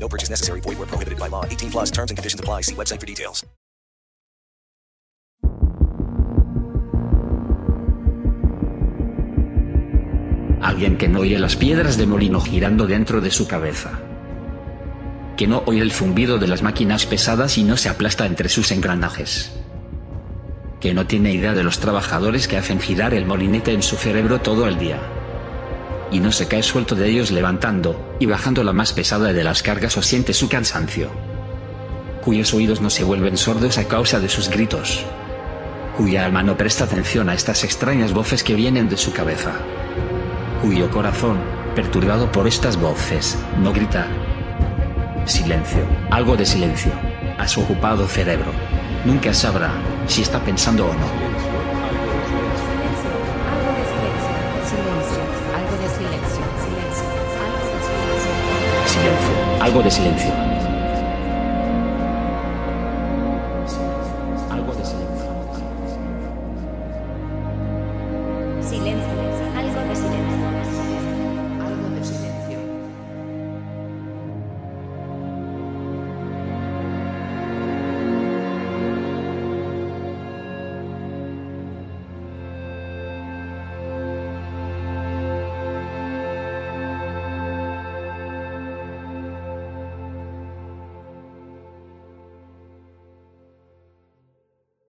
No purchase necessary. Void where prohibited by law. 18 plus terms and conditions apply. Website for details. Alguien que no oye las piedras de molino girando dentro de su cabeza. Que no oye el zumbido de las máquinas pesadas y no se aplasta entre sus engranajes. Que no tiene idea de los trabajadores que hacen girar el molinete en su cerebro todo el día. Y no se cae suelto de ellos levantando y bajando la más pesada de las cargas o siente su cansancio. Cuyos oídos no se vuelven sordos a causa de sus gritos. Cuya alma no presta atención a estas extrañas voces que vienen de su cabeza cuyo corazón, perturbado por estas voces, no grita. Silencio, algo de silencio, a su ocupado cerebro. Nunca sabrá si está pensando o no. Algo de silencio. Silencio, algo de silencio. Algo de silencio.